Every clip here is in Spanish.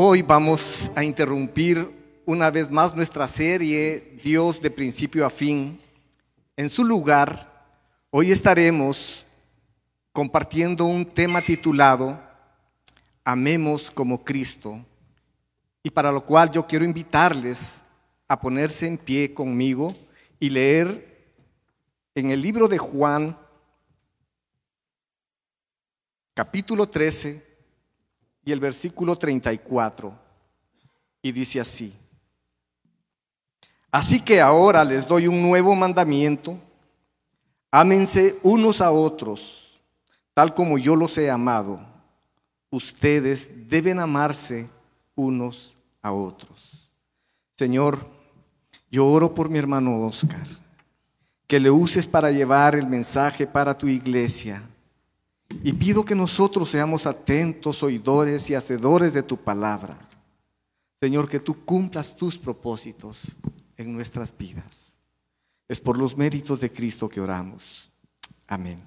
Hoy vamos a interrumpir una vez más nuestra serie Dios de principio a fin. En su lugar, hoy estaremos compartiendo un tema titulado Amemos como Cristo, y para lo cual yo quiero invitarles a ponerse en pie conmigo y leer en el libro de Juan, capítulo 13, y el versículo 34. Y dice así. Así que ahora les doy un nuevo mandamiento. Ámense unos a otros, tal como yo los he amado. Ustedes deben amarse unos a otros. Señor, yo oro por mi hermano Oscar, que le uses para llevar el mensaje para tu iglesia y pido que nosotros seamos atentos, oidores y hacedores de tu palabra. Señor, que tú cumplas tus propósitos en nuestras vidas. Es por los méritos de Cristo que oramos. Amén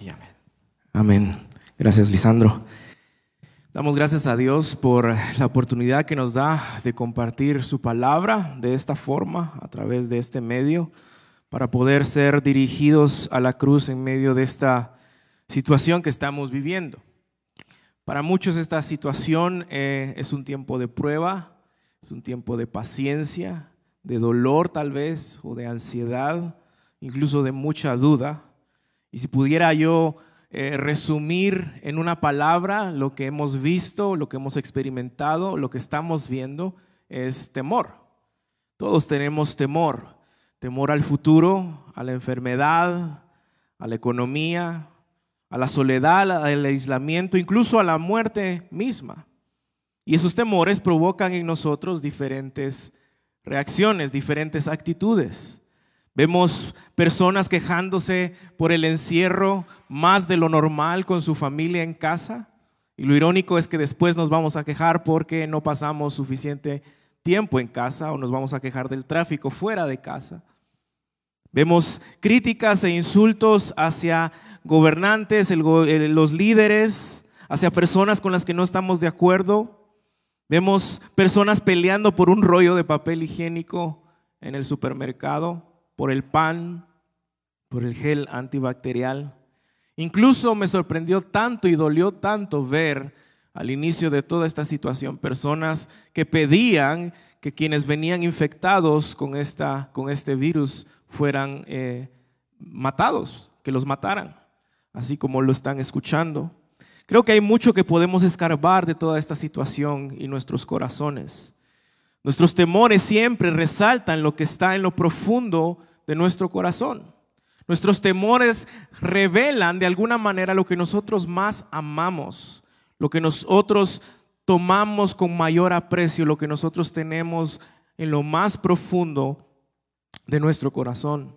y amén. Amén. Gracias, Lisandro. Damos gracias a Dios por la oportunidad que nos da de compartir su palabra de esta forma, a través de este medio, para poder ser dirigidos a la cruz en medio de esta situación que estamos viviendo. Para muchos esta situación eh, es un tiempo de prueba, es un tiempo de paciencia, de dolor tal vez, o de ansiedad, incluso de mucha duda. Y si pudiera yo eh, resumir en una palabra lo que hemos visto, lo que hemos experimentado, lo que estamos viendo, es temor. Todos tenemos temor, temor al futuro, a la enfermedad, a la economía, a la soledad, al aislamiento, incluso a la muerte misma. Y esos temores provocan en nosotros diferentes reacciones, diferentes actitudes. Vemos personas quejándose por el encierro más de lo normal con su familia en casa. Y lo irónico es que después nos vamos a quejar porque no pasamos suficiente tiempo en casa o nos vamos a quejar del tráfico fuera de casa. Vemos críticas e insultos hacia gobernantes, los líderes, hacia personas con las que no estamos de acuerdo. Vemos personas peleando por un rollo de papel higiénico en el supermercado, por el pan, por el gel antibacterial. Incluso me sorprendió tanto y dolió tanto ver al inicio de toda esta situación personas que pedían que quienes venían infectados con, esta, con este virus fueran eh, matados, que los mataran así como lo están escuchando. Creo que hay mucho que podemos escarbar de toda esta situación y nuestros corazones. Nuestros temores siempre resaltan lo que está en lo profundo de nuestro corazón. Nuestros temores revelan de alguna manera lo que nosotros más amamos, lo que nosotros tomamos con mayor aprecio, lo que nosotros tenemos en lo más profundo de nuestro corazón.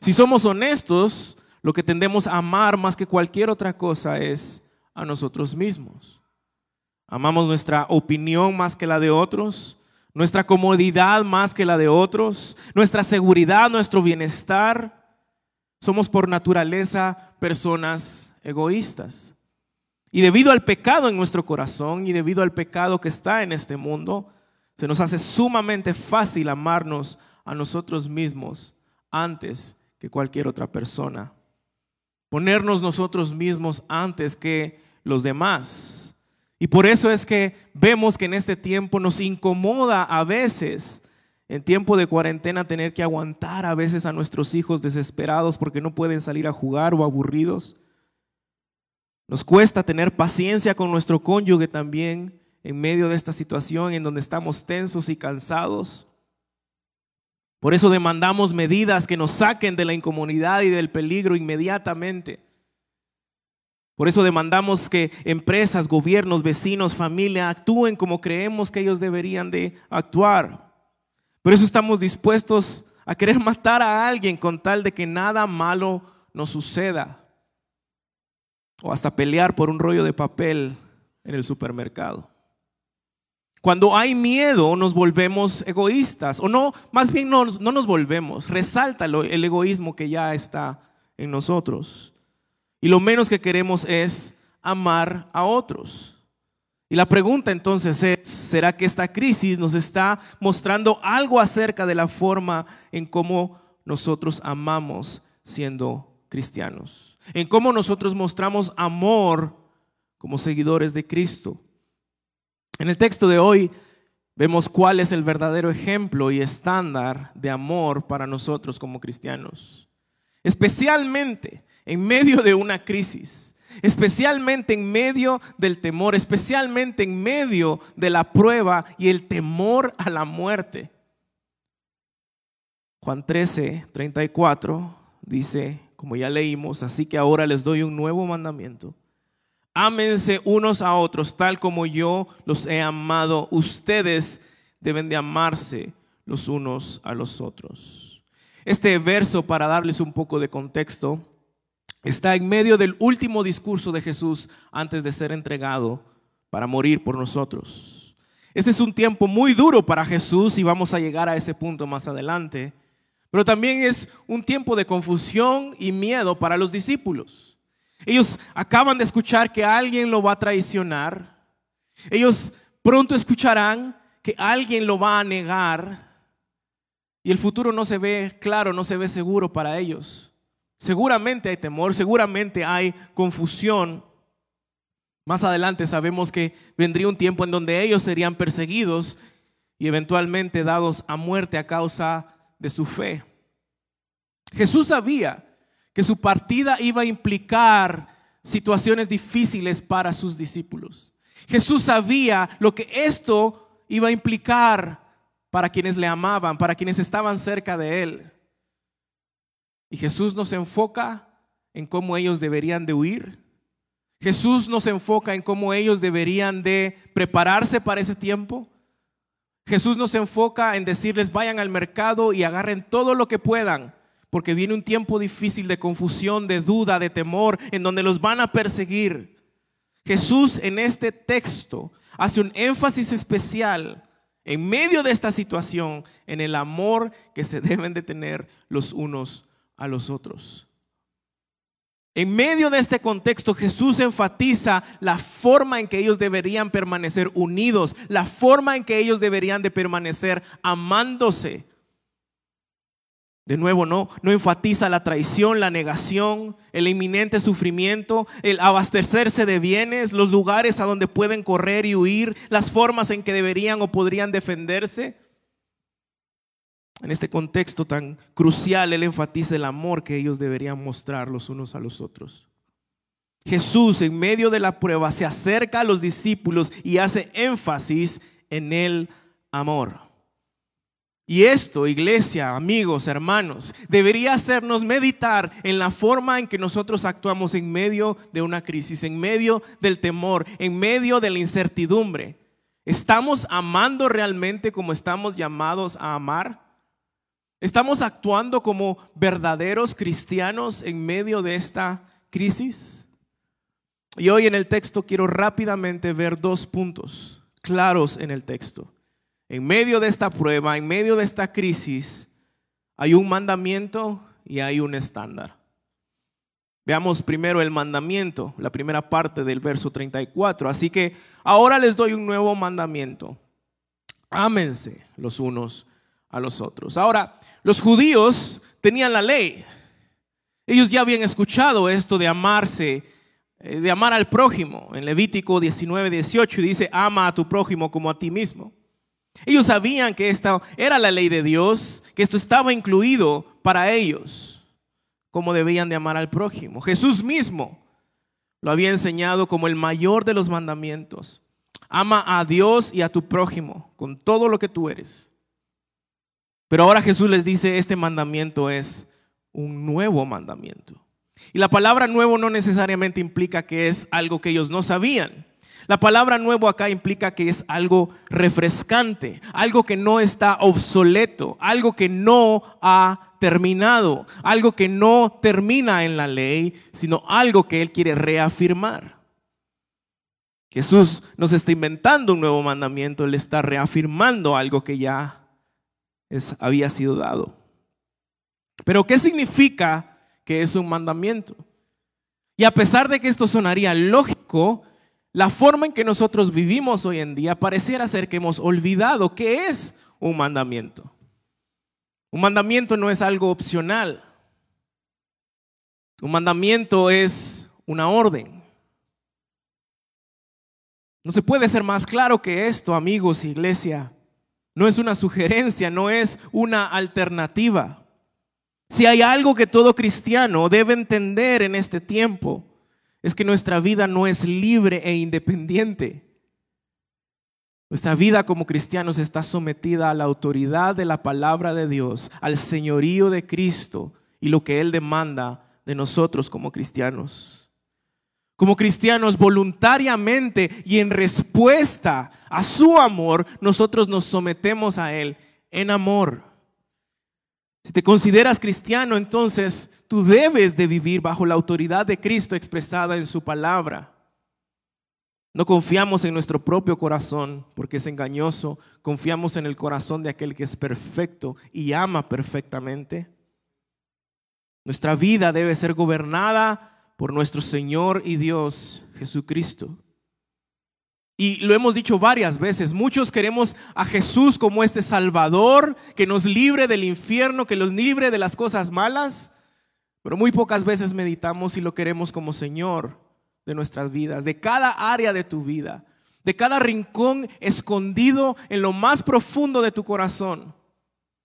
Si somos honestos, lo que tendemos a amar más que cualquier otra cosa es a nosotros mismos. Amamos nuestra opinión más que la de otros, nuestra comodidad más que la de otros, nuestra seguridad, nuestro bienestar. Somos por naturaleza personas egoístas. Y debido al pecado en nuestro corazón y debido al pecado que está en este mundo, se nos hace sumamente fácil amarnos a nosotros mismos antes que cualquier otra persona ponernos nosotros mismos antes que los demás. Y por eso es que vemos que en este tiempo nos incomoda a veces, en tiempo de cuarentena, tener que aguantar a veces a nuestros hijos desesperados porque no pueden salir a jugar o aburridos. Nos cuesta tener paciencia con nuestro cónyuge también en medio de esta situación en donde estamos tensos y cansados. Por eso demandamos medidas que nos saquen de la incomodidad y del peligro inmediatamente. Por eso demandamos que empresas, gobiernos, vecinos, familia actúen como creemos que ellos deberían de actuar. Por eso estamos dispuestos a querer matar a alguien con tal de que nada malo nos suceda. O hasta pelear por un rollo de papel en el supermercado. Cuando hay miedo nos volvemos egoístas, o no, más bien no, no nos volvemos, resalta el egoísmo que ya está en nosotros. Y lo menos que queremos es amar a otros. Y la pregunta entonces es, ¿será que esta crisis nos está mostrando algo acerca de la forma en cómo nosotros amamos siendo cristianos? En cómo nosotros mostramos amor como seguidores de Cristo. En el texto de hoy vemos cuál es el verdadero ejemplo y estándar de amor para nosotros como cristianos. Especialmente en medio de una crisis especialmente en medio del temor, especialmente en medio de la prueba y el temor a la muerte. Juan 13, 34 dice, como ya leímos, así que ahora les doy un nuevo mandamiento. Ámense unos a otros tal como yo los he amado. Ustedes deben de amarse los unos a los otros. Este verso, para darles un poco de contexto, está en medio del último discurso de Jesús antes de ser entregado para morir por nosotros. Ese es un tiempo muy duro para Jesús y vamos a llegar a ese punto más adelante. Pero también es un tiempo de confusión y miedo para los discípulos. Ellos acaban de escuchar que alguien lo va a traicionar. Ellos pronto escucharán que alguien lo va a negar. Y el futuro no se ve claro, no se ve seguro para ellos. Seguramente hay temor, seguramente hay confusión. Más adelante sabemos que vendría un tiempo en donde ellos serían perseguidos y eventualmente dados a muerte a causa de su fe. Jesús sabía que su partida iba a implicar situaciones difíciles para sus discípulos. Jesús sabía lo que esto iba a implicar para quienes le amaban, para quienes estaban cerca de él. Y Jesús nos enfoca en cómo ellos deberían de huir. Jesús nos enfoca en cómo ellos deberían de prepararse para ese tiempo. Jesús nos enfoca en decirles vayan al mercado y agarren todo lo que puedan, porque viene un tiempo difícil de confusión, de duda, de temor, en donde los van a perseguir. Jesús en este texto hace un énfasis especial en medio de esta situación en el amor que se deben de tener los unos a los otros. En medio de este contexto, Jesús enfatiza la forma en que ellos deberían permanecer unidos, la forma en que ellos deberían de permanecer amándose. De nuevo, no, no enfatiza la traición, la negación, el inminente sufrimiento, el abastecerse de bienes, los lugares a donde pueden correr y huir, las formas en que deberían o podrían defenderse. En este contexto tan crucial, Él enfatiza el amor que ellos deberían mostrar los unos a los otros. Jesús en medio de la prueba se acerca a los discípulos y hace énfasis en el amor. Y esto, iglesia, amigos, hermanos, debería hacernos meditar en la forma en que nosotros actuamos en medio de una crisis, en medio del temor, en medio de la incertidumbre. ¿Estamos amando realmente como estamos llamados a amar? ¿Estamos actuando como verdaderos cristianos en medio de esta crisis? Y hoy en el texto quiero rápidamente ver dos puntos claros en el texto. En medio de esta prueba, en medio de esta crisis, hay un mandamiento y hay un estándar. Veamos primero el mandamiento, la primera parte del verso 34. Así que ahora les doy un nuevo mandamiento. Ámense los unos a los otros. Ahora, los judíos tenían la ley. Ellos ya habían escuchado esto de amarse, eh, de amar al prójimo. En Levítico 19, 18 dice, ama a tu prójimo como a ti mismo. Ellos sabían que esta era la ley de Dios, que esto estaba incluido para ellos, como debían de amar al prójimo. Jesús mismo lo había enseñado como el mayor de los mandamientos. Ama a Dios y a tu prójimo con todo lo que tú eres. Pero ahora Jesús les dice, este mandamiento es un nuevo mandamiento. Y la palabra nuevo no necesariamente implica que es algo que ellos no sabían. La palabra nuevo acá implica que es algo refrescante, algo que no está obsoleto, algo que no ha terminado, algo que no termina en la ley, sino algo que Él quiere reafirmar. Jesús nos está inventando un nuevo mandamiento, Él está reafirmando algo que ya había sido dado. Pero ¿qué significa que es un mandamiento? Y a pesar de que esto sonaría lógico, la forma en que nosotros vivimos hoy en día pareciera ser que hemos olvidado qué es un mandamiento. Un mandamiento no es algo opcional. Un mandamiento es una orden. No se puede ser más claro que esto, amigos, iglesia. No es una sugerencia, no es una alternativa. Si hay algo que todo cristiano debe entender en este tiempo, es que nuestra vida no es libre e independiente. Nuestra vida como cristianos está sometida a la autoridad de la palabra de Dios, al señorío de Cristo y lo que Él demanda de nosotros como cristianos. Como cristianos, voluntariamente y en respuesta a su amor, nosotros nos sometemos a Él en amor. Si te consideras cristiano, entonces tú debes de vivir bajo la autoridad de Cristo expresada en su palabra. No confiamos en nuestro propio corazón porque es engañoso, confiamos en el corazón de aquel que es perfecto y ama perfectamente. Nuestra vida debe ser gobernada por nuestro Señor y Dios Jesucristo. Y lo hemos dicho varias veces, muchos queremos a Jesús como este Salvador, que nos libre del infierno, que nos libre de las cosas malas, pero muy pocas veces meditamos si lo queremos como Señor de nuestras vidas, de cada área de tu vida, de cada rincón escondido en lo más profundo de tu corazón.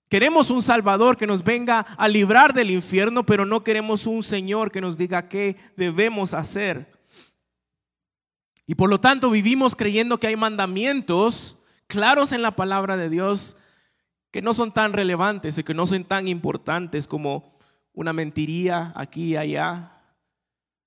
Queremos un Salvador que nos venga a librar del infierno, pero no queremos un Señor que nos diga qué debemos hacer. Y por lo tanto vivimos creyendo que hay mandamientos claros en la palabra de Dios que no son tan relevantes y que no son tan importantes como una mentiría aquí y allá,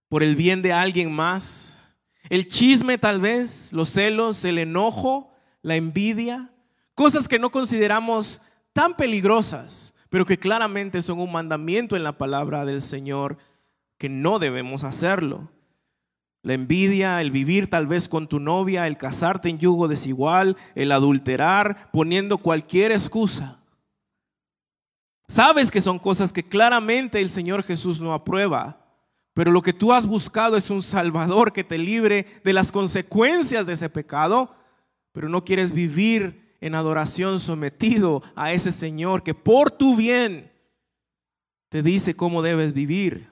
por el bien de alguien más, el chisme tal vez, los celos, el enojo, la envidia, cosas que no consideramos tan peligrosas, pero que claramente son un mandamiento en la palabra del Señor que no debemos hacerlo. La envidia, el vivir tal vez con tu novia, el casarte en yugo desigual, el adulterar, poniendo cualquier excusa. Sabes que son cosas que claramente el Señor Jesús no aprueba, pero lo que tú has buscado es un Salvador que te libre de las consecuencias de ese pecado, pero no quieres vivir en adoración sometido a ese Señor que por tu bien te dice cómo debes vivir.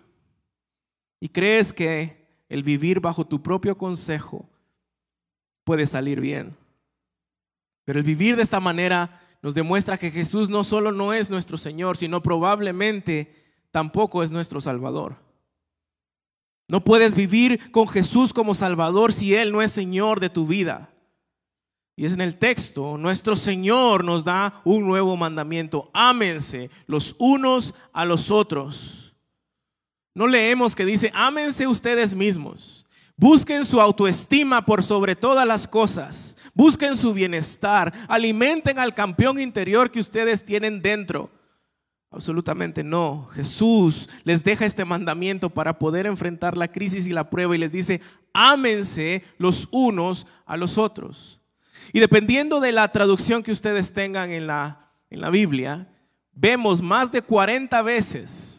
Y crees que el vivir bajo tu propio consejo puede salir bien. Pero el vivir de esta manera nos demuestra que Jesús no solo no es nuestro Señor, sino probablemente tampoco es nuestro Salvador. No puedes vivir con Jesús como Salvador si Él no es Señor de tu vida. Y es en el texto, nuestro Señor nos da un nuevo mandamiento. Ámense los unos a los otros no leemos que dice, ámense ustedes mismos, busquen su autoestima por sobre todas las cosas, busquen su bienestar, alimenten al campeón interior que ustedes tienen dentro. Absolutamente no. Jesús les deja este mandamiento para poder enfrentar la crisis y la prueba y les dice, ámense los unos a los otros. Y dependiendo de la traducción que ustedes tengan en la, en la Biblia, vemos más de 40 veces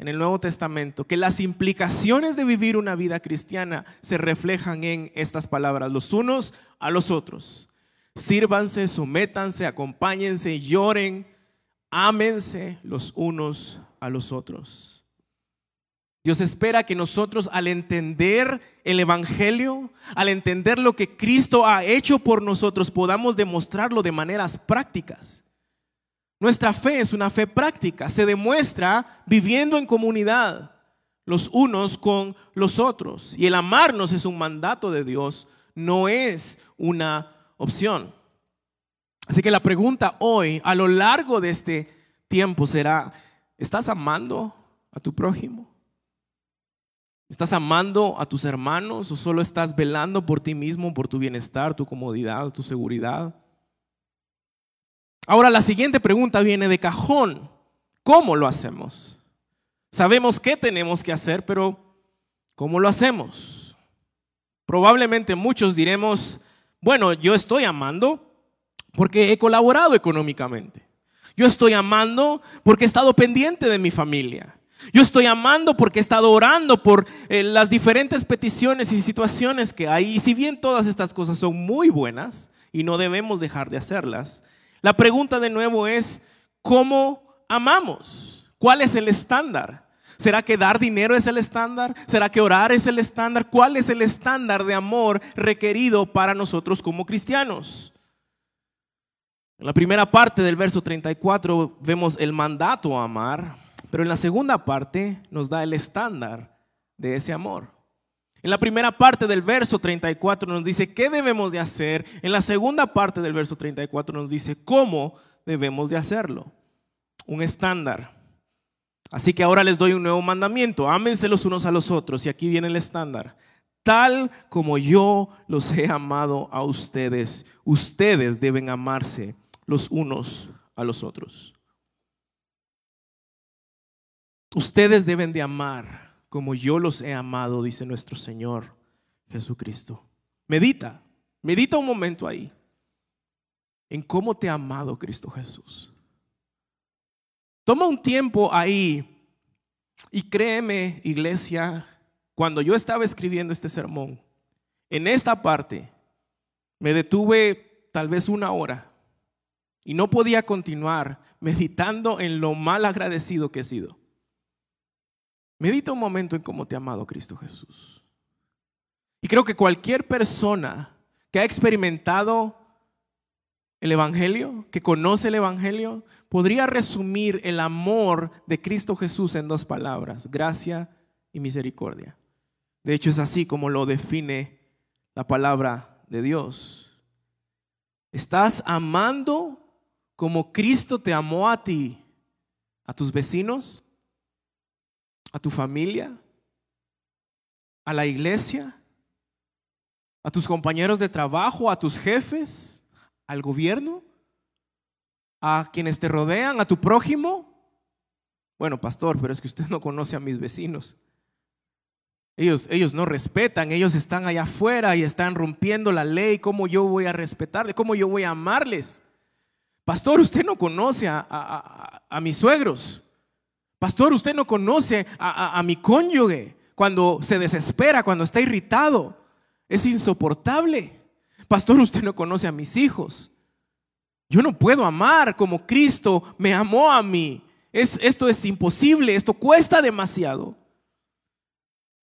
en el Nuevo Testamento que las implicaciones de vivir una vida cristiana se reflejan en estas palabras, los unos a los otros. Sírvanse, sométanse, acompáñense, lloren, ámense los unos a los otros. Dios espera que nosotros al entender el Evangelio, al entender lo que Cristo ha hecho por nosotros, podamos demostrarlo de maneras prácticas. Nuestra fe es una fe práctica, se demuestra viviendo en comunidad los unos con los otros. Y el amarnos es un mandato de Dios, no es una opción. Así que la pregunta hoy, a lo largo de este tiempo, será, ¿estás amando a tu prójimo? ¿Estás amando a tus hermanos o solo estás velando por ti mismo, por tu bienestar, tu comodidad, tu seguridad? Ahora la siguiente pregunta viene de cajón. ¿Cómo lo hacemos? Sabemos qué tenemos que hacer, pero ¿cómo lo hacemos? Probablemente muchos diremos, bueno, yo estoy amando porque he colaborado económicamente. Yo estoy amando porque he estado pendiente de mi familia. Yo estoy amando porque he estado orando por eh, las diferentes peticiones y situaciones que hay. Y si bien todas estas cosas son muy buenas y no debemos dejar de hacerlas, la pregunta de nuevo es, ¿cómo amamos? ¿Cuál es el estándar? ¿Será que dar dinero es el estándar? ¿Será que orar es el estándar? ¿Cuál es el estándar de amor requerido para nosotros como cristianos? En la primera parte del verso 34 vemos el mandato a amar, pero en la segunda parte nos da el estándar de ese amor. En la primera parte del verso 34 nos dice qué debemos de hacer. En la segunda parte del verso 34 nos dice cómo debemos de hacerlo. Un estándar. Así que ahora les doy un nuevo mandamiento. Ámense los unos a los otros. Y aquí viene el estándar. Tal como yo los he amado a ustedes, ustedes deben amarse los unos a los otros. Ustedes deben de amar como yo los he amado, dice nuestro Señor Jesucristo. Medita, medita un momento ahí en cómo te ha amado Cristo Jesús. Toma un tiempo ahí y créeme, iglesia, cuando yo estaba escribiendo este sermón, en esta parte, me detuve tal vez una hora y no podía continuar meditando en lo mal agradecido que he sido. Medita un momento en cómo te ha amado Cristo Jesús. Y creo que cualquier persona que ha experimentado el Evangelio, que conoce el Evangelio, podría resumir el amor de Cristo Jesús en dos palabras, gracia y misericordia. De hecho, es así como lo define la palabra de Dios. Estás amando como Cristo te amó a ti, a tus vecinos, a tu familia, a la iglesia, a tus compañeros de trabajo, a tus jefes, al gobierno, a quienes te rodean, a tu prójimo. Bueno, pastor, pero es que usted no conoce a mis vecinos. Ellos, ellos no respetan, ellos están allá afuera y están rompiendo la ley. ¿Cómo yo voy a respetarles? ¿Cómo yo voy a amarles? Pastor, usted no conoce a, mis suegros. Pastor, usted no conoce a, mi cónyuge cuando se desespera, cuando está irritado. Es insoportable. Pastor, usted no conoce a mis hijos. Yo no puedo amar como Cristo me amó a mí. Es, esto es imposible, esto cuesta demasiado.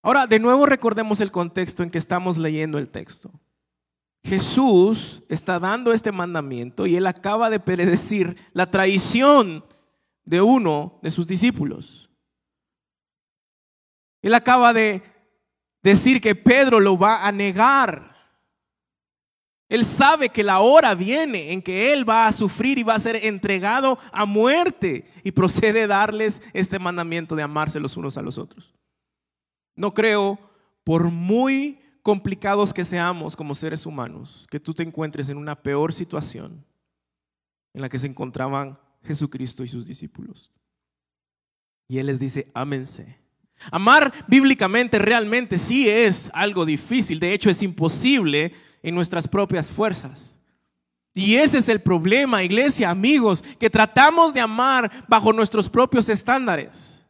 Ahora, de nuevo recordemos el contexto en que estamos leyendo el texto. Jesús está dando este mandamiento y él acaba de predecir la traición de uno de sus discípulos. Él acaba de decir que Pedro lo va a negar. Él sabe que la hora viene en que él va a sufrir y va a ser entregado a muerte y procede a darles este mandamiento de amarse los unos a los otros. No creo, por muy complicados que seamos como seres humanos, que tú te encuentres en una peor situación en la que se encontraban Jesucristo y sus discípulos. Y Él les dice, ámense. Amar bíblicamente realmente sí es algo difícil, de hecho es imposible en nuestras propias fuerzas. Y ese es el problema, iglesia, amigos, que tratamos de amar bajo nuestros propios estándares.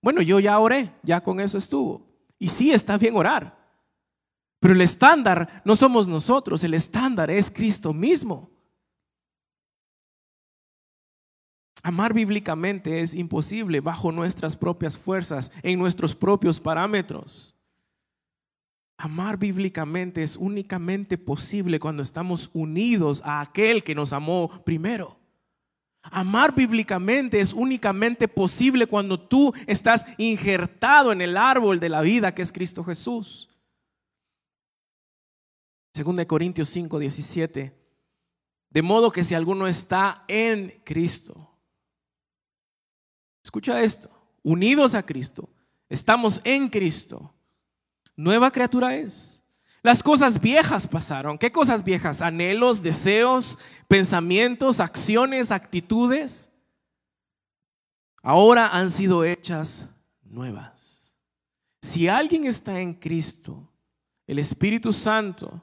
Bueno, yo ya oré, ya con eso estuvo. Y sí está bien orar, pero el estándar no somos nosotros, el estándar es Cristo mismo. Amar bíblicamente es imposible bajo nuestras propias fuerzas, en nuestros propios parámetros. Amar bíblicamente es únicamente posible cuando estamos unidos a aquel que nos amó primero. Amar bíblicamente es únicamente posible cuando tú estás injertado en el árbol de la vida que es Cristo Jesús. Según de Corintios 5, 17. De modo que si alguno está en Cristo, escucha esto, unidos a Cristo, estamos en Cristo, nueva criatura es. Las cosas viejas pasaron. ¿Qué cosas viejas? Anhelos, deseos, pensamientos, acciones, actitudes. Ahora han sido hechas nuevas. Si alguien está en Cristo, el Espíritu Santo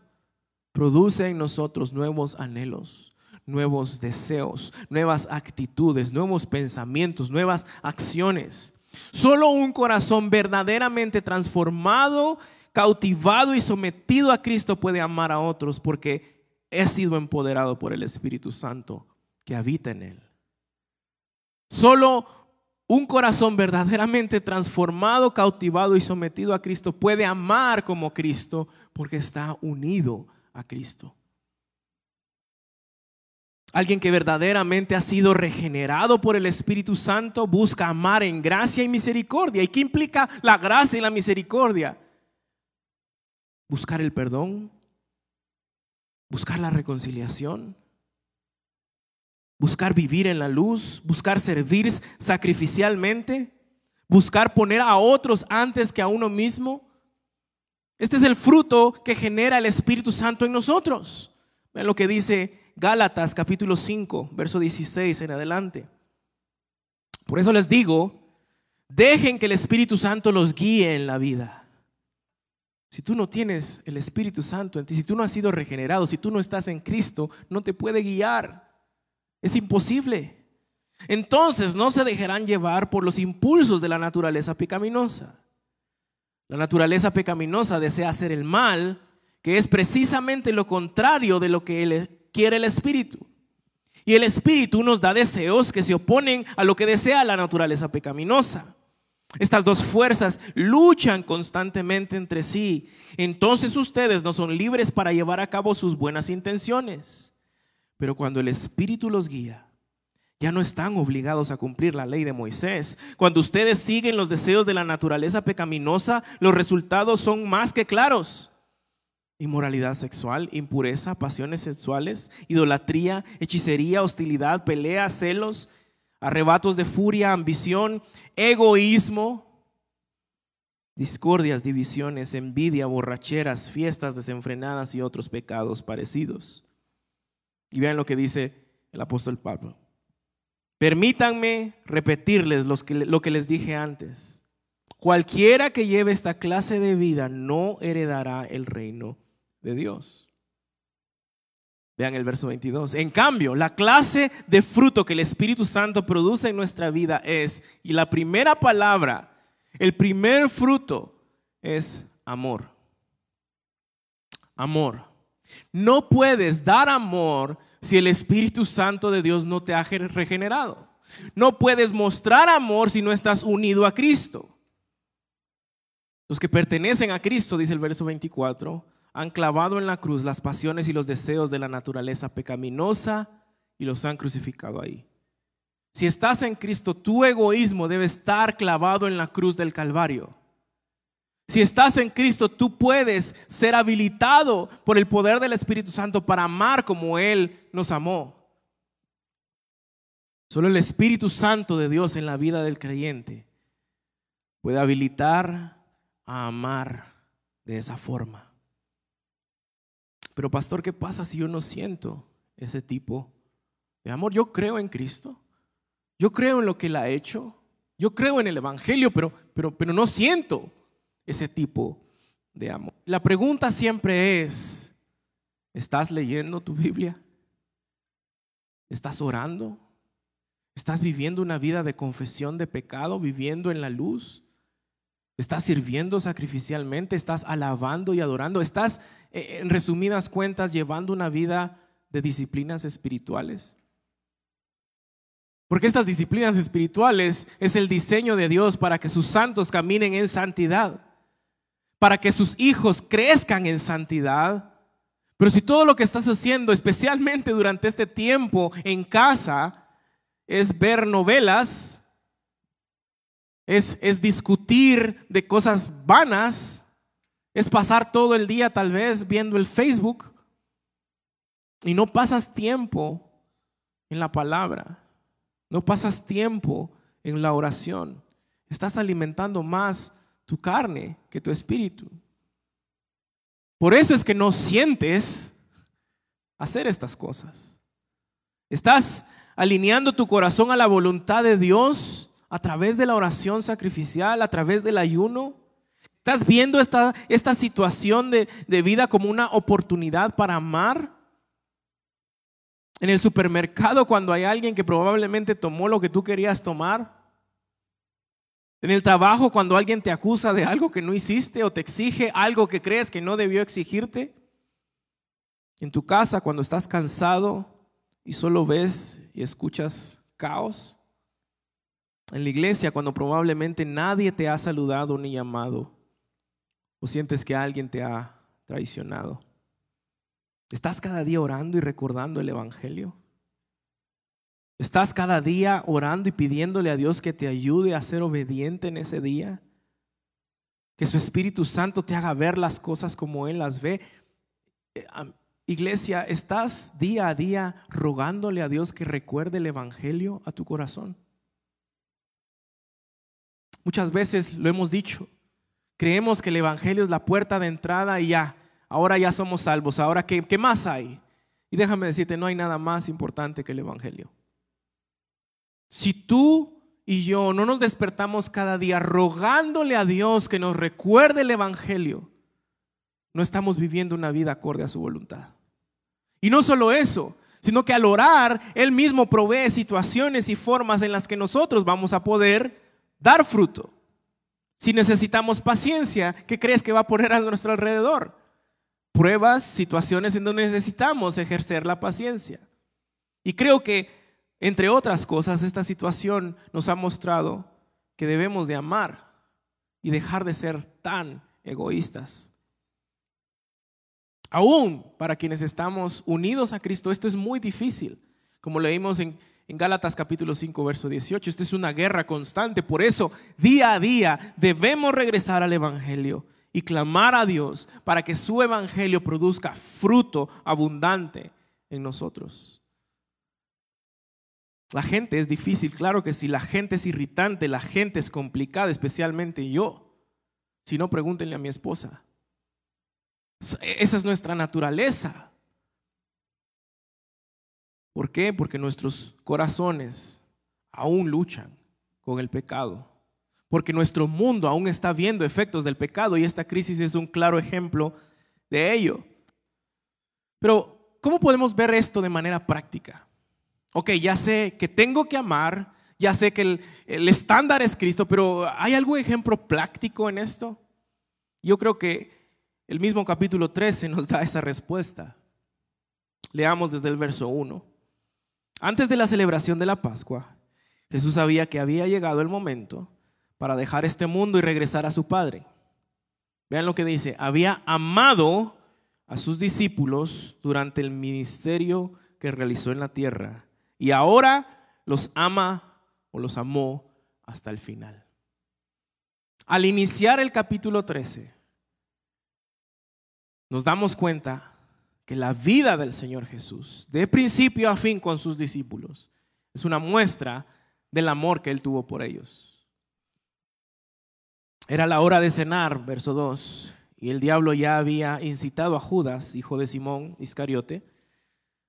produce en nosotros nuevos anhelos, nuevos deseos, nuevas actitudes, nuevos pensamientos, nuevas acciones. Solo un corazón verdaderamente transformado, cautivado y sometido a Cristo puede amar a otros porque he sido empoderado por el Espíritu Santo que habita en él. Solo un corazón verdaderamente transformado, cautivado y sometido a Cristo puede amar como Cristo porque está unido a Cristo. Alguien que verdaderamente ha sido regenerado por el Espíritu Santo busca amar en gracia y misericordia. ¿Y qué implica la gracia y la misericordia? Buscar el perdón, buscar la reconciliación, buscar vivir en la luz, buscar servir sacrificialmente, buscar poner a otros antes que a uno mismo. Este es el fruto que genera el Espíritu Santo en nosotros. Vean lo que dice Gálatas capítulo 5, verso 16 en adelante. Por eso les digo, dejen que el Espíritu Santo los guíe en la vida. Si tú no tienes el Espíritu Santo en ti, si tú no has sido regenerado, si tú no estás en Cristo, no te puede guiar. Es imposible. Entonces no se dejarán llevar por los impulsos de la naturaleza pecaminosa. La naturaleza pecaminosa desea hacer el mal, que es precisamente lo contrario de lo que él quiere el Espíritu. Y el Espíritu nos da deseos que se oponen a lo que desea la naturaleza pecaminosa. Estas dos fuerzas luchan constantemente entre sí. Entonces ustedes no son libres para llevar a cabo sus buenas intenciones. Pero cuando el Espíritu los guía, ya no están obligados a cumplir la ley de Moisés. Cuando ustedes siguen los deseos de la naturaleza pecaminosa, los resultados son más que claros inmoralidad sexual, impureza, pasiones sexuales, idolatría, hechicería, hostilidad, pelea, celos, arrebatos de furia, ambición, egoísmo, discordias, divisiones, envidia, borracheras, fiestas desenfrenadas y otros pecados parecidos. Y vean lo que dice el apóstol Pablo. Permítanme repetirles lo que les dije antes. Cualquiera que lleve esta clase de vida no heredará el reino de Dios. Vean el verso 22. En cambio, la clase de fruto que el Espíritu Santo produce en nuestra vida es, y la primera palabra, el primer fruto es amor. Amor. No puedes dar amor si el Espíritu Santo de Dios no te ha regenerado. No puedes mostrar amor si no estás unido a Cristo. Los que pertenecen a Cristo, dice el verso 24, han clavado en la cruz las pasiones y los deseos de la naturaleza pecaminosa y los han crucificado ahí. Si estás en Cristo, tu egoísmo debe estar clavado en la cruz del Calvario. Si estás en Cristo, tú puedes ser habilitado por el poder del Espíritu Santo para amar como Él nos amó. Solo el Espíritu Santo de Dios en la vida del creyente puede habilitar a amar de esa forma. Pero pastor, ¿qué pasa si yo no siento ese tipo de amor? Yo creo en Cristo. Yo creo en lo que Él ha hecho. Yo creo en el Evangelio, pero, pero, pero no siento ese tipo de amor. La pregunta siempre es, ¿estás leyendo tu Biblia? ¿Estás orando? ¿Estás viviendo una vida de confesión de pecado, viviendo en la luz? ¿Estás sirviendo sacrificialmente? ¿Estás alabando y adorando? ¿Estás, eh, en resumidas cuentas, llevando una vida de disciplinas espirituales? Porque estas disciplinas espirituales es el diseño de Dios para que sus santos caminen en santidad, para que sus hijos crezcan en santidad. Pero si todo lo que estás haciendo, especialmente durante este tiempo en casa, es ver novelas, es, discutir de cosas vanas, es pasar todo el día tal vez viendo el Facebook y no pasas tiempo en la palabra, no pasas tiempo en la oración. Estás alimentando más tu carne que tu espíritu. Por eso es que no sientes hacer estas cosas. Estás alineando tu corazón a la voluntad de Dios a través de la oración sacrificial, a través del ayuno? ¿Estás viendo esta, esta situación de, de vida como una oportunidad para amar? En el supermercado cuando hay alguien que probablemente tomó lo que tú querías tomar. En el trabajo, cuando alguien te acusa de algo que no hiciste o te exige algo que crees que no debió exigirte. En tu casa, cuando estás cansado y solo ves y escuchas caos. En la iglesia, cuando probablemente nadie te ha saludado ni llamado. O sientes que alguien te ha traicionado. ¿Estás cada día orando y recordando el Evangelio? ¿Estás cada día orando y pidiéndole a Dios que te ayude a ser obediente en ese día? Que su Espíritu Santo te haga ver las cosas como Él las ve. Eh, iglesia, ¿estás día a día rogándole a Dios que recuerde el Evangelio a tu corazón? Muchas veces lo hemos dicho. Creemos que el Evangelio es la puerta de entrada y ya, ahora ya somos salvos. Ahora, ¿qué, qué más hay? Y déjame decirte, no hay nada más importante que el Evangelio. Si tú y yo no nos despertamos cada día rogándole a Dios que nos recuerde el Evangelio, no estamos viviendo una vida acorde a su voluntad. Y no solo eso, sino que al orar, Él mismo provee situaciones y formas en las que nosotros vamos a poder dar fruto. Si necesitamos paciencia, ¿qué crees que va a poner a nuestro alrededor? Pruebas, situaciones en donde necesitamos ejercer la paciencia. Y creo que entre otras cosas, esta situación nos ha mostrado que debemos de amar y dejar de ser tan egoístas. Aún para quienes estamos unidos a Cristo, esto es muy difícil. Como leímos en, en Gálatas capítulo 5, verso 18, esto es una guerra constante. Por eso, día a día, debemos regresar al Evangelio y clamar a Dios para que su Evangelio produzca fruto abundante en nosotros. La gente es difícil, claro que sí, la gente es irritante, la gente es complicada, especialmente yo. Si no, pregúntenle a mi esposa. Esa es nuestra naturaleza. ¿Por qué? Porque nuestros corazones aún luchan con el pecado. Porque nuestro mundo aún está viendo efectos del pecado y esta crisis es un claro ejemplo de ello. Pero, ¿cómo podemos ver esto de manera práctica? ok, ya sé que tengo que amar, ya sé que el, estándar es Cristo, pero ¿hay algún ejemplo práctico en esto? Yo creo que el mismo capítulo 13 nos da esa respuesta. Leamos desde el verso 1. Antes de la celebración de la Pascua, Jesús sabía que había llegado el momento para dejar este mundo y regresar a su Padre. Vean lo que dice, había amado a sus discípulos durante el ministerio que realizó en la tierra y ahora los ama o los amó hasta el final. Al iniciar el capítulo 13, nos damos cuenta que la vida del Señor Jesús, de principio a fin con sus discípulos, es una muestra del amor que Él tuvo por ellos. Era la hora de cenar, verso 2, y el diablo ya había incitado a Judas, hijo de Simón Iscariote,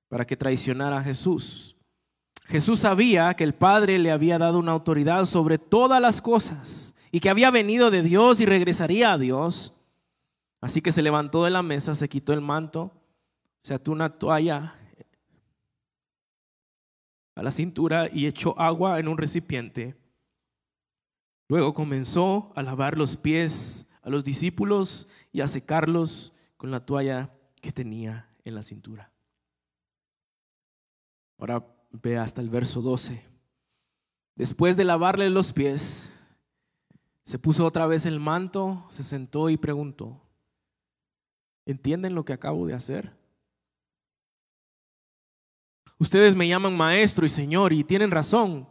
para que traicionara a Jesús. Jesús sabía que el Padre le había dado una autoridad sobre todas las cosas y que había venido de Dios y regresaría a Dios. Así que se levantó de la mesa, se quitó el manto, se ató una toalla a la cintura y echó agua en un recipiente. Luego comenzó a lavar los pies a los discípulos y a secarlos con la toalla que tenía en la cintura. Ahora Ve hasta el verso 12. Después de lavarle los pies, se puso otra vez el manto, se sentó y preguntó, ¿entienden lo que acabo de hacer? Ustedes me llaman maestro y señor y tienen razón,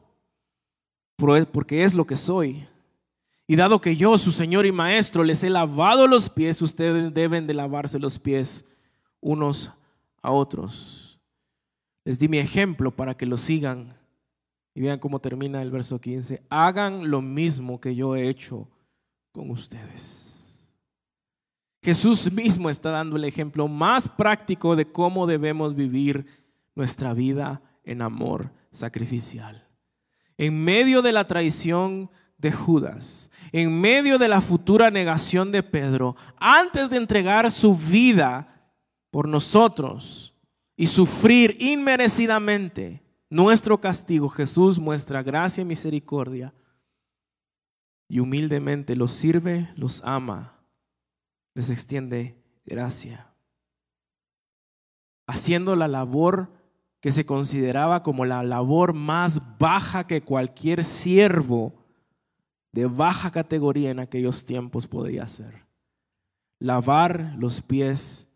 porque es lo que soy. Y dado que yo, su señor y maestro, les he lavado los pies, ustedes deben de lavarse los pies unos a otros. Les di mi ejemplo para que lo sigan. Y vean cómo termina el verso 15. Hagan lo mismo que yo he hecho con ustedes. Jesús mismo está dando el ejemplo más práctico de cómo debemos vivir nuestra vida en amor sacrificial. En medio de la traición de Judas, en medio de la futura negación de Pedro, antes de entregar su vida por nosotros, y sufrir inmerecidamente nuestro castigo, Jesús muestra gracia y misericordia y humildemente los sirve, los ama, les extiende gracia. Haciendo la labor que se consideraba como la labor más baja que cualquier siervo de baja categoría en aquellos tiempos podía hacer. Lavar los pies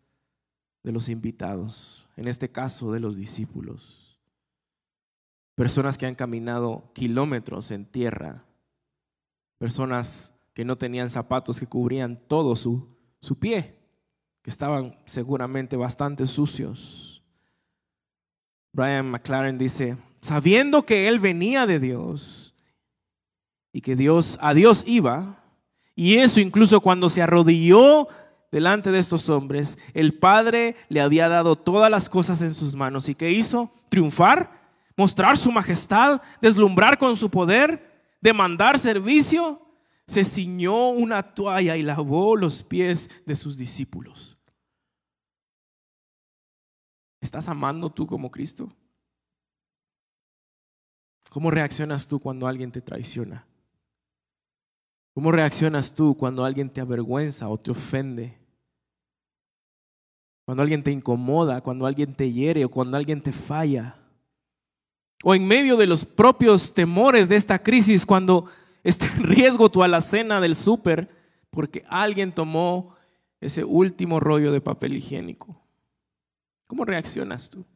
de los invitados, en este caso de los discípulos. Personas que han caminado kilómetros en tierra, personas que no tenían zapatos que cubrían todo su, su pie, que estaban seguramente bastante sucios. Brian McLaren dice, sabiendo que él venía de Dios y que Dios a Dios iba, y eso incluso cuando se arrodilló delante de estos hombres, el Padre le había dado todas las cosas en sus manos. ¿Y qué hizo? Triunfar, mostrar su majestad, deslumbrar con su poder, demandar servicio. Se ciñó una toalla y lavó los pies de sus discípulos. ¿Estás amando tú como Cristo? ¿Cómo reaccionas tú cuando alguien te traiciona? ¿Cómo reaccionas tú cuando alguien te avergüenza o te ofende? Cuando alguien te incomoda, cuando alguien te hiere o cuando alguien te falla. O en medio de los propios temores de esta crisis, cuando está en riesgo tu alacena del súper porque alguien tomó ese último rollo de papel higiénico. ¿Cómo reaccionas tú?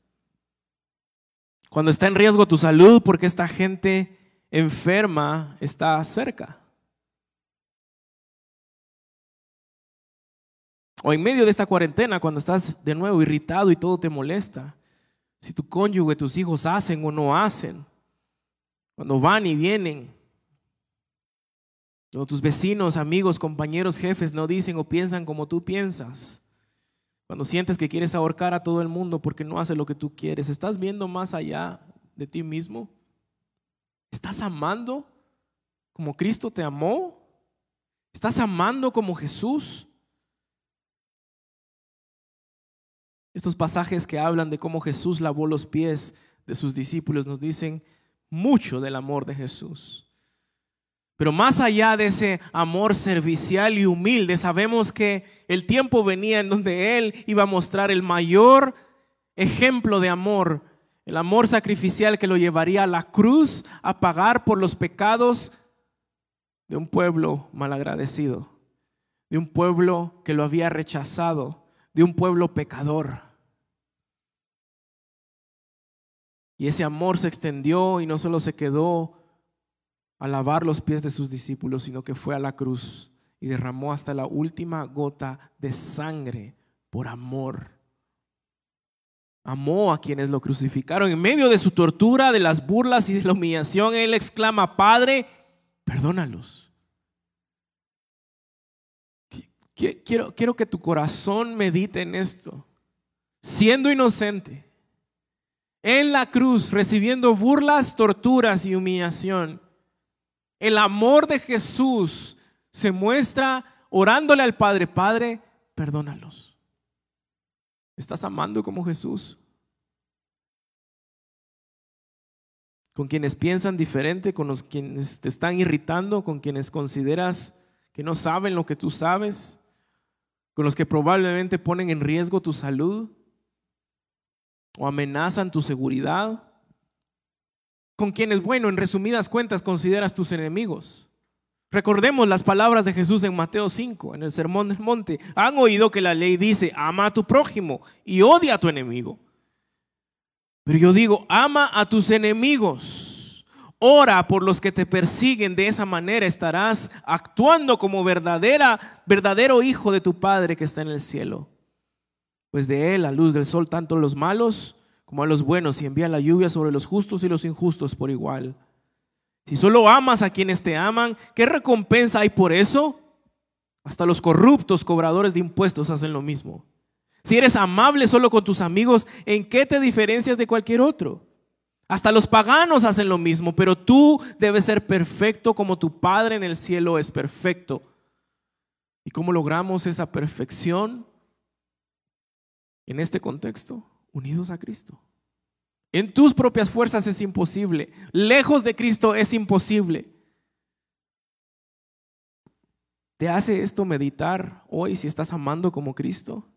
Cuando está en riesgo tu salud porque esta gente enferma está cerca. O en medio de esta cuarentena, cuando estás de nuevo irritado y todo te molesta. Si tu cónyuge, tus hijos hacen o no hacen. Cuando van y vienen. Cuando tus vecinos, amigos, compañeros, jefes no dicen o piensan como tú piensas. Cuando sientes que quieres ahorcar a todo el mundo porque no hace lo que tú quieres. ¿Estás viendo más allá de ti mismo? ¿Estás amando como Cristo te amó? ¿Estás amando como Jesús? Estos pasajes que hablan de cómo Jesús lavó los pies de sus discípulos nos dicen mucho del amor de Jesús. Pero más allá de ese amor servicial y humilde, sabemos que el tiempo venía en donde Él iba a mostrar el mayor ejemplo de amor, el amor sacrificial que lo llevaría a la cruz a pagar por los pecados de un pueblo malagradecido, de un pueblo que lo había rechazado, de un pueblo pecador. Y ese amor se extendió y no solo se quedó a lavar los pies de sus discípulos, sino que fue a la cruz y derramó hasta la última gota de sangre por amor. Amó a quienes lo crucificaron. En medio de su tortura, de las burlas y de la humillación, Él exclama, Padre, perdónalos. Quiero, quiero que tu corazón medite en esto. Siendo inocente, en la cruz, recibiendo burlas, torturas y humillación. El amor de Jesús se muestra orándole al Padre, Padre, perdónalos. ¿Estás amando como Jesús? Con quienes piensan diferente, con los quienes te están irritando, con quienes consideras que no saben lo que tú sabes, con los que probablemente ponen en riesgo tu salud o amenazan tu seguridad, con quienes, bueno, en resumidas cuentas consideras tus enemigos. Recordemos las palabras de Jesús en Mateo 5, en el Sermón del Monte. Han oído que la ley dice, ama a tu prójimo y odia a tu enemigo. Pero yo digo, ama a tus enemigos. Ora por los que te persiguen. De esa manera estarás actuando como verdadera, verdadero hijo de tu Padre que está en el cielo pues de él, la luz del sol, tanto a los malos como a los buenos, y envía la lluvia sobre los justos y los injustos por igual. Si solo amas a quienes te aman, ¿qué recompensa hay por eso? Hasta los corruptos cobradores de impuestos hacen lo mismo. Si eres amable solo con tus amigos, ¿en qué te diferencias de cualquier otro? Hasta los paganos hacen lo mismo, pero tú debes ser perfecto como tu Padre en el cielo es perfecto. ¿Y cómo logramos esa perfección? en este contexto, unidos a Cristo. En tus propias fuerzas es imposible. Lejos de Cristo es imposible. ¿Te hace esto meditar hoy si estás amando como Cristo?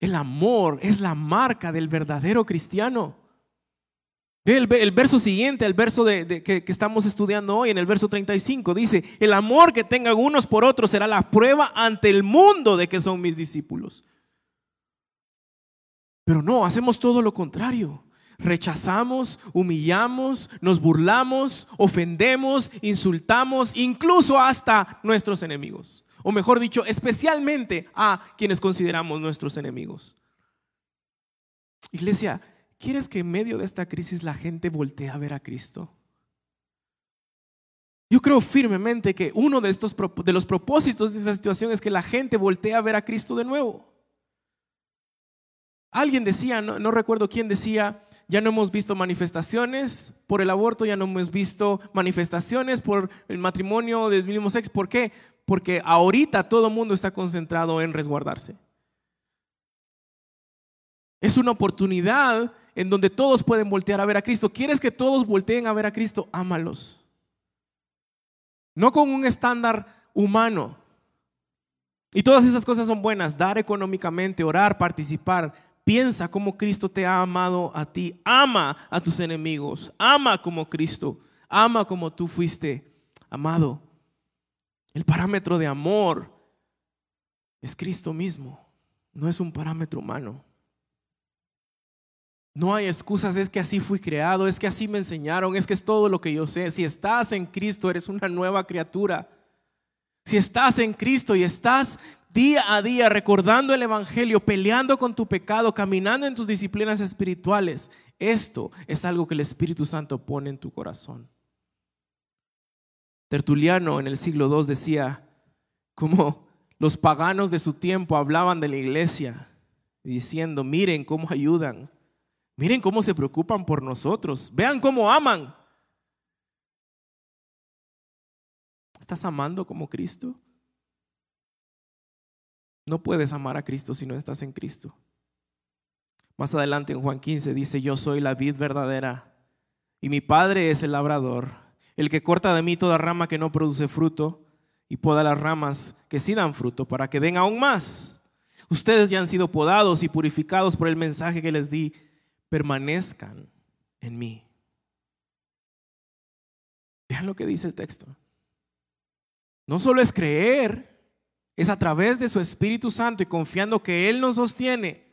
El amor es la marca del verdadero cristiano. Ve el, verso siguiente, el verso de, que, que, estamos estudiando hoy, en el verso 35, dice, el amor que tengan unos por otros será la prueba ante el mundo de que son mis discípulos. Pero no, hacemos todo lo contrario. Rechazamos, humillamos, nos burlamos, ofendemos, insultamos, incluso hasta nuestros enemigos. O mejor dicho, especialmente a quienes consideramos nuestros enemigos. Iglesia, ¿Quieres que en medio de esta crisis la gente voltee a ver a Cristo? Yo creo firmemente que uno de, estos, de los propósitos de esta situación es que la gente voltee a ver a Cristo de nuevo. Alguien decía, no, recuerdo quién decía, ya no hemos visto manifestaciones por el aborto, ya no hemos visto manifestaciones por el matrimonio del mismo sexo. ¿Por qué? Porque ahorita todo el mundo está concentrado en resguardarse. Es una oportunidad en donde todos pueden voltear a ver a Cristo. ¿Quieres que todos volteen a ver a Cristo? Ámalos. No con un estándar humano. Y todas esas cosas son buenas. Dar económicamente, orar, participar. Piensa cómo Cristo te ha amado a ti. Ama a tus enemigos. Ama como Cristo. Ama como tú fuiste amado. El parámetro de amor es Cristo mismo. No es un parámetro humano. No hay excusas, es que así fui creado, es que así me enseñaron, es que es todo lo que yo sé. Si estás en Cristo, eres una nueva criatura. Si estás en Cristo y estás día a día recordando el Evangelio, peleando con tu pecado, caminando en tus disciplinas espirituales, esto es algo que el Espíritu Santo pone en tu corazón. Tertuliano en el siglo II decía, como los paganos de su tiempo hablaban de la iglesia, diciendo, miren cómo ayudan Miren cómo se preocupan por nosotros. Vean cómo aman. ¿Estás amando como Cristo? No puedes amar a Cristo si no estás en Cristo. Más adelante en Juan 15 dice, yo soy la vid verdadera y mi Padre es el labrador, el que corta de mí toda rama que no produce fruto y poda las ramas que sí dan fruto para que den aún más. Ustedes ya han sido podados y purificados por el mensaje que les di permanezcan en mí. Vean lo que dice el texto. No solo es creer, es a través de su Espíritu Santo y confiando que Él nos sostiene,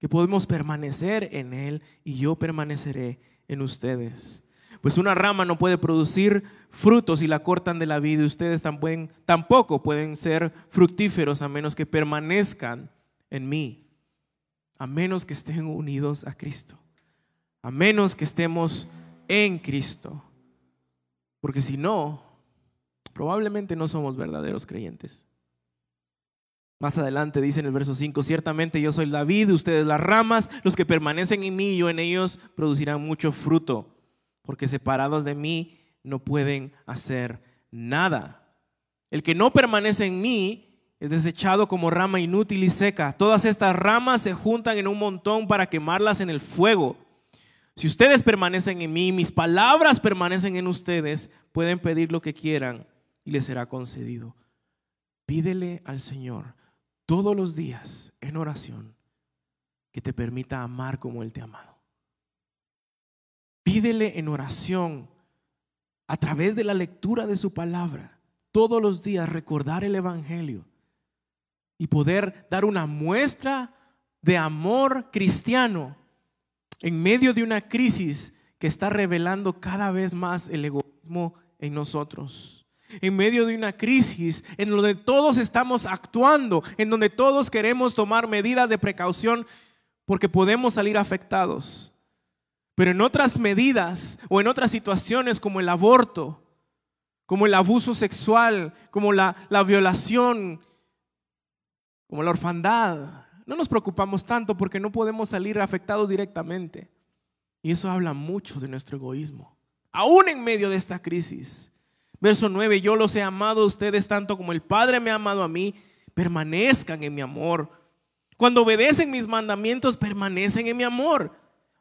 que podemos permanecer en Él y yo permaneceré en ustedes. Pues una rama no puede producir frutos si la cortan de la vida y ustedes tampoco pueden ser fructíferos a menos que permanezcan en mí a menos que estén unidos a Cristo, a menos que estemos en Cristo. Porque si no, probablemente no somos verdaderos creyentes. Más adelante dice en el verso 5, ciertamente yo soy la vid, ustedes las ramas, los que permanecen en mí, yo en ellos producirán mucho fruto, porque separados de mí no pueden hacer nada. El que no permanece en mí es desechado como rama inútil y seca. Todas estas ramas se juntan en un montón para quemarlas en el fuego. Si ustedes permanecen en mí, mis palabras permanecen en ustedes, pueden pedir lo que quieran y les será concedido. Pídele al Señor todos los días en oración que te permita amar como Él te ha amado. Pídele en oración a través de la lectura de su palabra, todos los días recordar el Evangelio y poder dar una muestra de amor cristiano en medio de una crisis que está revelando cada vez más el egoísmo en nosotros. En medio de una crisis en donde todos estamos actuando, en donde todos queremos tomar medidas de precaución porque podemos salir afectados. Pero en otras medidas o en otras situaciones como el aborto, como el abuso sexual, como la, la violación, como la orfandad. No nos preocupamos tanto porque no podemos salir afectados directamente. Y eso habla mucho de nuestro egoísmo, aún en medio de esta crisis. Verso 9, yo los he amado a ustedes tanto como el Padre me ha amado a mí, permanezcan en mi amor. Cuando obedecen mis mandamientos, permanecen en mi amor.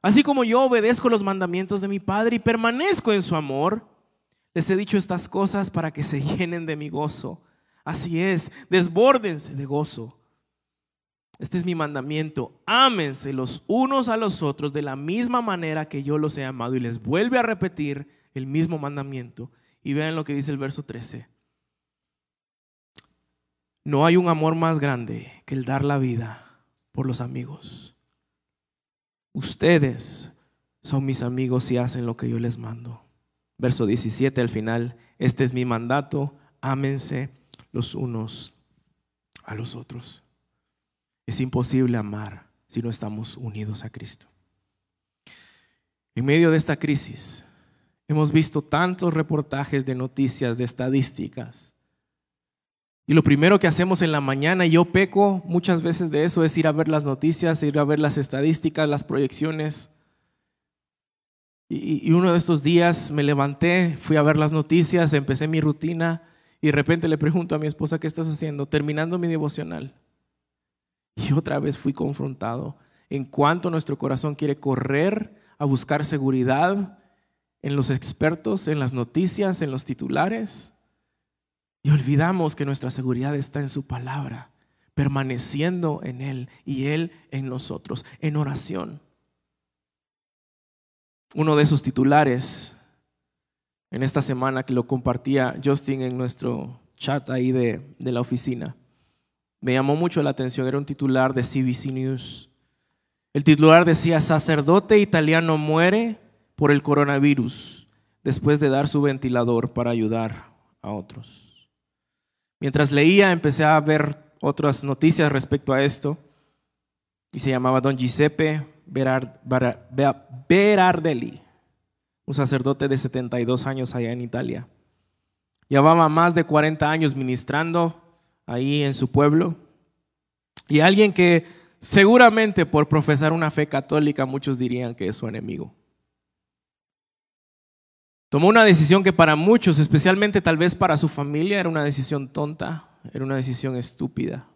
Así como yo obedezco los mandamientos de mi Padre y permanezco en su amor. Les he dicho estas cosas para que se llenen de mi gozo. Así es, desbórdense de gozo. Este es mi mandamiento. Ámense los unos a los otros de la misma manera que yo los he amado. Y les vuelve a repetir el mismo mandamiento. Y vean lo que dice el verso 13. No hay un amor más grande que el dar la vida por los amigos. Ustedes son mis amigos y hacen lo que yo les mando. Verso 17 al final, este es mi mandato, ámense los unos a los otros. Es imposible amar si no estamos unidos a Cristo. En medio de esta crisis, hemos visto tantos reportajes de noticias, de estadísticas. Y lo primero que hacemos en la mañana, y yo peco muchas veces de eso, es ir a ver las noticias, ir a ver las estadísticas, las proyecciones. Y, uno de estos días me levanté, fui a ver las noticias, empecé mi rutina y de repente le pregunto a mi esposa, ¿qué estás haciendo? Terminando mi devocional. Y otra vez fui confrontado en cuanto nuestro corazón quiere correr a buscar seguridad en los expertos, en las noticias, en los titulares. Y olvidamos que nuestra seguridad está en su palabra, permaneciendo en Él y Él en nosotros, en oración. Uno de esos titulares en esta semana que lo compartía Justin en nuestro chat ahí de, de la oficina me llamó mucho la atención, era un titular de CBC News. El titular decía, sacerdote italiano muere por el coronavirus después de dar su ventilador para ayudar a otros. Mientras leía empecé a ver otras noticias respecto a esto y se llamaba Don Giuseppe Berardelli, un sacerdote de 72 años allá en Italia. Llevaba más de 40 años ministrando ahí en su pueblo. Y alguien que seguramente por profesar una fe católica muchos dirían que es su enemigo. Tomó una decisión que para muchos, especialmente tal vez para su familia, era una decisión tonta, era una decisión estúpida,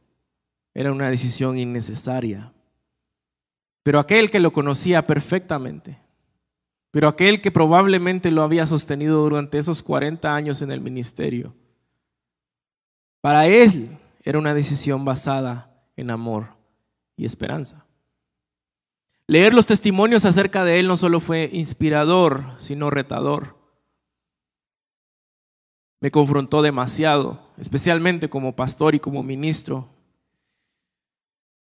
era una decisión innecesaria. Pero aquel que lo conocía perfectamente, pero aquel que probablemente lo había sostenido durante esos 40 años en el ministerio, para él era una decisión basada en amor y esperanza. Leer los testimonios acerca de él no solo fue inspirador, sino retador. Me confrontó demasiado, especialmente como pastor y como ministro.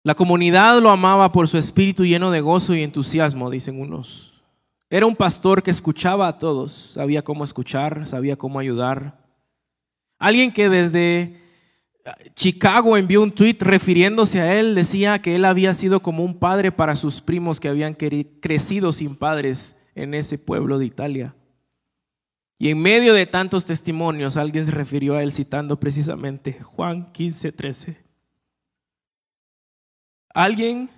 La comunidad lo amaba por su espíritu lleno de gozo y entusiasmo, dicen unos. Era un pastor que escuchaba a todos, sabía cómo escuchar, sabía cómo ayudar, Alguien que desde Chicago envió un tweet refiriéndose a él, decía que él había sido como un padre para sus primos que habían crecido sin padres en ese pueblo de Italia. Y en medio de tantos testimonios, alguien se refirió a él citando precisamente Juan 15, 13. Alguien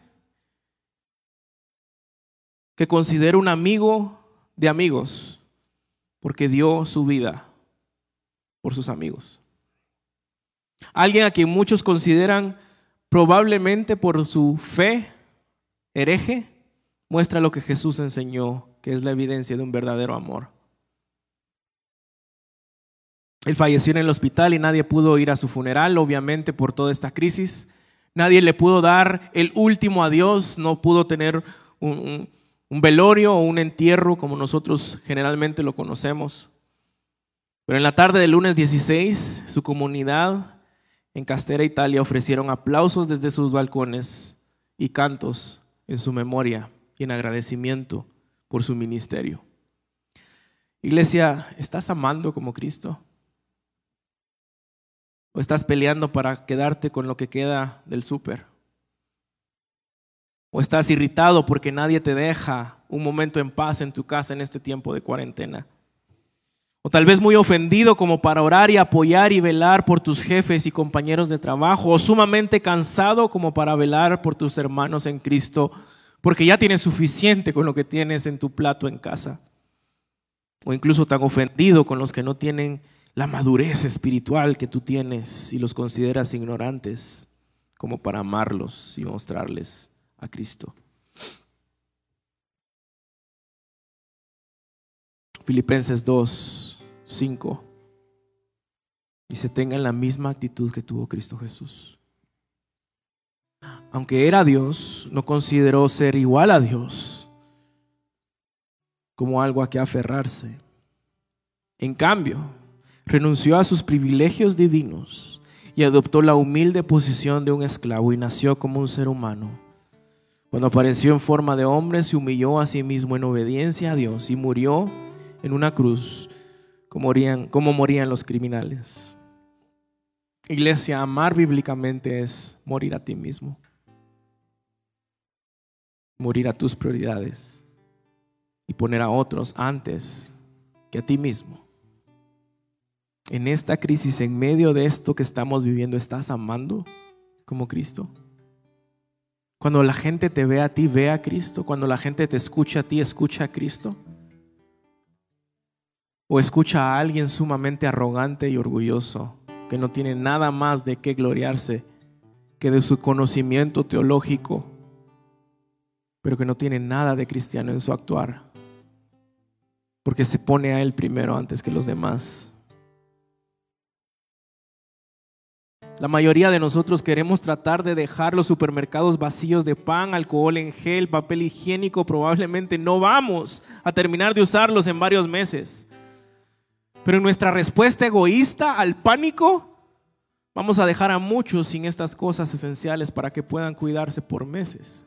que considera un amigo de amigos porque dio su vida por sus amigos. Alguien a quien muchos consideran probablemente por su fe hereje, muestra lo que Jesús enseñó, que es la evidencia de un verdadero amor. Él falleció en el hospital y nadie pudo ir a su funeral, obviamente por toda esta crisis. Nadie le pudo dar el último adiós, no pudo tener un, velorio o un entierro como nosotros generalmente lo conocemos. Pero en la tarde del lunes 16, su comunidad en Castera, Italia, ofrecieron aplausos desde sus balcones y cantos en su memoria y en agradecimiento por su ministerio. Iglesia, ¿estás amando como Cristo? ¿O estás peleando para quedarte con lo que queda del súper? ¿O estás irritado porque nadie te deja un momento en paz en tu casa en este tiempo de cuarentena? O tal vez muy ofendido como para orar y apoyar y velar por tus jefes y compañeros de trabajo. O sumamente cansado como para velar por tus hermanos en Cristo. Porque ya tienes suficiente con lo que tienes en tu plato en casa. O incluso tan ofendido con los que no tienen la madurez espiritual que tú tienes y los consideras ignorantes como para amarlos y mostrarles a Cristo. Filipenses 2 5. Y se tengan la misma actitud que tuvo Cristo Jesús. Aunque era Dios, no consideró ser igual a Dios como algo a que aferrarse. En cambio, renunció a sus privilegios divinos y adoptó la humilde posición de un esclavo y nació como un ser humano. Cuando apareció en forma de hombre, se humilló a sí mismo en obediencia a Dios y murió en una cruz como morían, morían los criminales. Iglesia, amar bíblicamente es morir a ti mismo, morir a tus prioridades y poner a otros antes que a ti mismo. En esta crisis, en medio de esto que estamos viviendo, ¿estás amando como Cristo? Cuando la gente te ve a ti, ve a Cristo. Cuando la gente te escucha a ti, escucha a Cristo. O escucha a alguien sumamente arrogante y orgulloso, que no tiene nada más de qué gloriarse que de su conocimiento teológico, pero que no tiene nada de cristiano en su actuar, porque se pone a él primero antes que los demás. La mayoría de nosotros queremos tratar de dejar los supermercados vacíos de pan, alcohol en gel, papel higiénico. Probablemente no vamos a terminar de usarlos en varios meses. Pero en nuestra respuesta egoísta al pánico, vamos a dejar a muchos sin estas cosas esenciales para que puedan cuidarse por meses.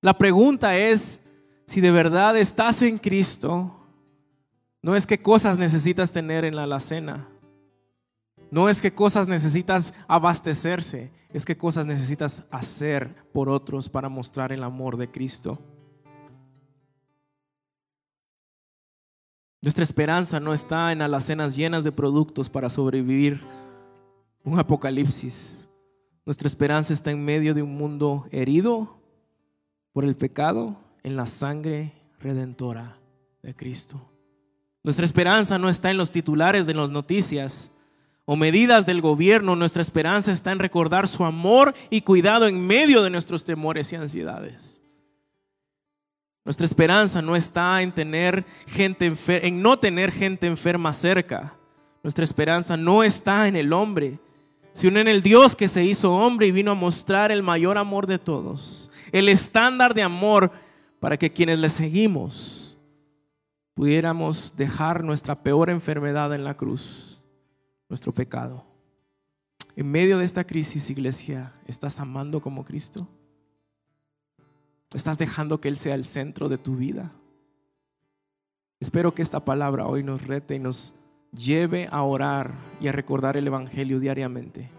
La pregunta es, si de verdad estás en Cristo, no es qué cosas necesitas tener en la alacena no es que cosas necesitas abastecerse, es que cosas necesitas hacer por otros para mostrar el amor de Cristo. Nuestra esperanza no está en alacenas llenas de productos para sobrevivir un apocalipsis. Nuestra esperanza está en medio de un mundo herido por el pecado en la sangre redentora de Cristo. Nuestra esperanza no está en los titulares de las noticias o medidas del gobierno, nuestra esperanza está en recordar su amor y cuidado en medio de nuestros temores y ansiedades. Nuestra esperanza no está en tener gente en no tener gente enferma cerca. Nuestra esperanza no está en el hombre, sino en el Dios que se hizo hombre y vino a mostrar el mayor amor de todos, el estándar de amor para que quienes le seguimos pudiéramos dejar nuestra peor enfermedad en la cruz nuestro pecado. En medio de esta crisis, iglesia, ¿estás amando como Cristo? ¿Estás dejando que Él sea el centro de tu vida? Espero que esta palabra hoy nos rete y nos lleve a orar y a recordar el Evangelio diariamente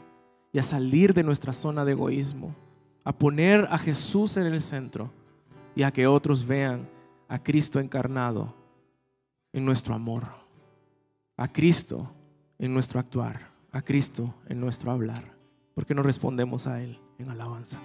y a salir de nuestra zona de egoísmo, a poner a Jesús en el centro y a que otros vean a Cristo encarnado en nuestro amor, a Cristo en nuestro actuar, a Cristo en nuestro hablar, porque no respondemos a Él en alabanza.